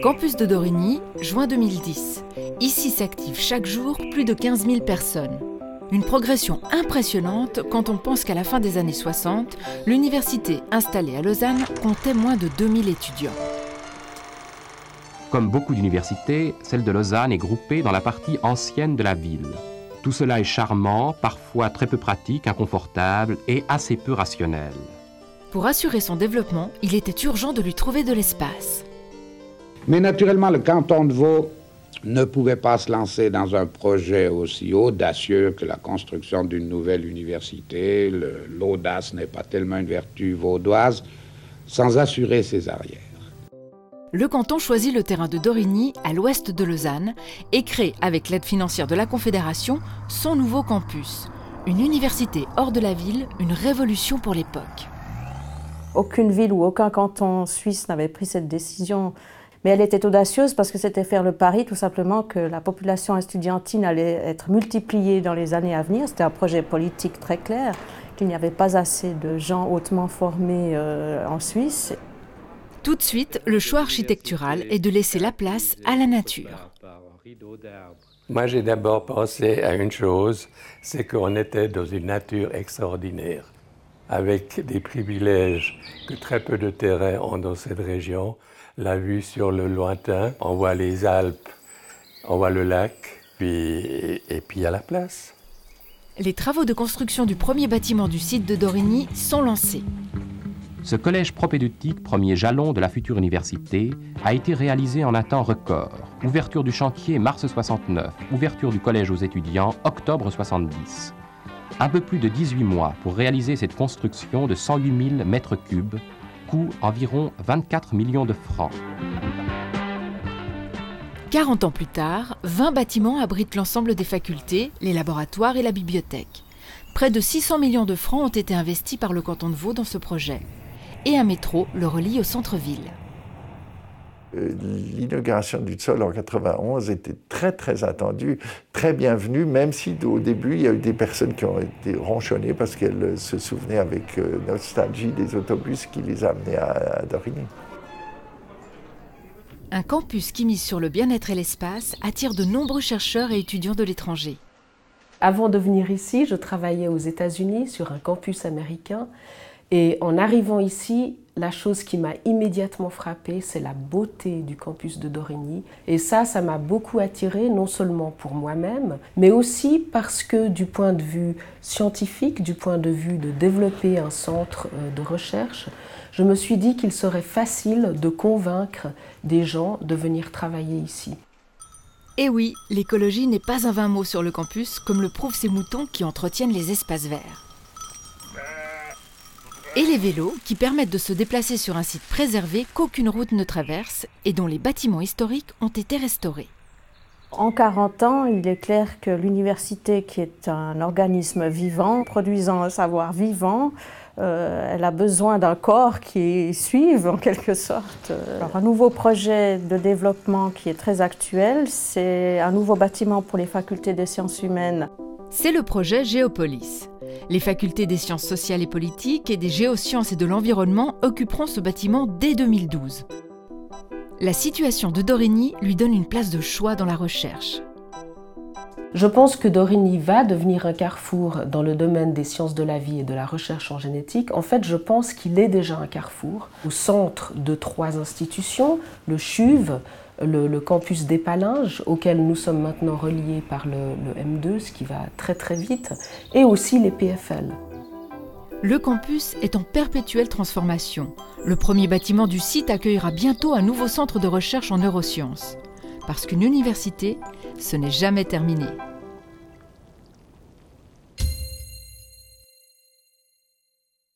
Campus de Dorigny, juin 2010. Ici s'activent chaque jour plus de 15 000 personnes. Une progression impressionnante quand on pense qu'à la fin des années 60, l'université installée à Lausanne comptait moins de 2000 étudiants. Comme beaucoup d'universités, celle de Lausanne est groupée dans la partie ancienne de la ville. Tout cela est charmant, parfois très peu pratique, inconfortable et assez peu rationnel. Pour assurer son développement, il était urgent de lui trouver de l'espace. Mais naturellement, le canton de Vaud ne pouvait pas se lancer dans un projet aussi audacieux que la construction d'une nouvelle université. L'audace n'est pas tellement une vertu vaudoise, sans assurer ses arrières. Le canton choisit le terrain de Dorigny, à l'ouest de Lausanne, et crée, avec l'aide financière de la Confédération, son nouveau campus. Une université hors de la ville, une révolution pour l'époque. Aucune ville ou aucun canton suisse n'avait pris cette décision mais elle était audacieuse parce que c'était faire le pari tout simplement que la population estudiantine allait être multipliée dans les années à venir. C'était un projet politique très clair, qu'il n'y avait pas assez de gens hautement formés euh, en Suisse. Tout de suite, le choix architectural est de laisser la place à la nature. Moi, j'ai d'abord pensé à une chose, c'est qu'on était dans une nature extraordinaire, avec des privilèges que très peu de terrains ont dans cette région la vue sur le lointain, on voit les Alpes, on voit le lac, puis, et puis à la place. Les travaux de construction du premier bâtiment du site de Dorigny sont lancés. Ce collège propédeutique, premier jalon de la future université, a été réalisé en un temps record. Ouverture du chantier mars 69, ouverture du collège aux étudiants octobre 70. Un peu plus de 18 mois pour réaliser cette construction de 108 000 mètres cubes environ 24 millions de francs. 40 ans plus tard, 20 bâtiments abritent l'ensemble des facultés, les laboratoires et la bibliothèque. Près de 600 millions de francs ont été investis par le canton de Vaud dans ce projet. Et un métro le relie au centre-ville. Euh, l'inauguration du sol en 91 était très très attendue, très bienvenue, même si au début il y a eu des personnes qui ont été ronchonnées parce qu'elles se souvenaient avec euh, nostalgie des autobus qui les amenaient à, à Dorigny. Un campus qui mise sur le bien-être et l'espace attire de nombreux chercheurs et étudiants de l'étranger. Avant de venir ici, je travaillais aux États-Unis sur un campus américain et en arrivant ici, la chose qui m'a immédiatement frappée, c'est la beauté du campus de Dorigny. Et ça, ça m'a beaucoup attiré, non seulement pour moi-même, mais aussi parce que du point de vue scientifique, du point de vue de développer un centre euh, de recherche, je me suis dit qu'il serait facile de convaincre des gens de venir travailler ici. Et oui, l'écologie n'est pas un vain mot sur le campus, comme le prouvent ces moutons qui entretiennent les espaces verts et les vélos qui permettent de se déplacer sur un site préservé qu'aucune route ne traverse et dont les bâtiments historiques ont été restaurés. En 40 ans, il est clair que l'université, qui est un organisme vivant, produisant un savoir vivant, euh, elle a besoin d'un corps qui suive en quelque sorte. Alors, un nouveau projet de développement qui est très actuel, c'est un nouveau bâtiment pour les facultés des sciences humaines. C'est le projet Géopolis. Les facultés des sciences sociales et politiques et des géosciences et de l'environnement occuperont ce bâtiment dès 2012. La situation de Dorigny lui donne une place de choix dans la recherche. Je pense que Dorigny va devenir un carrefour dans le domaine des sciences de la vie et de la recherche en génétique. En fait, je pense qu'il est déjà un carrefour au centre de trois institutions, le CHUV, le, campus d'Épalinges, auquel nous sommes maintenant reliés par le, M2, ce qui va très très vite, et aussi les PFL. Le campus est en perpétuelle transformation. Le premier bâtiment du site accueillera bientôt un nouveau centre de recherche en neurosciences. Parce qu'une université, ce n'est jamais terminé.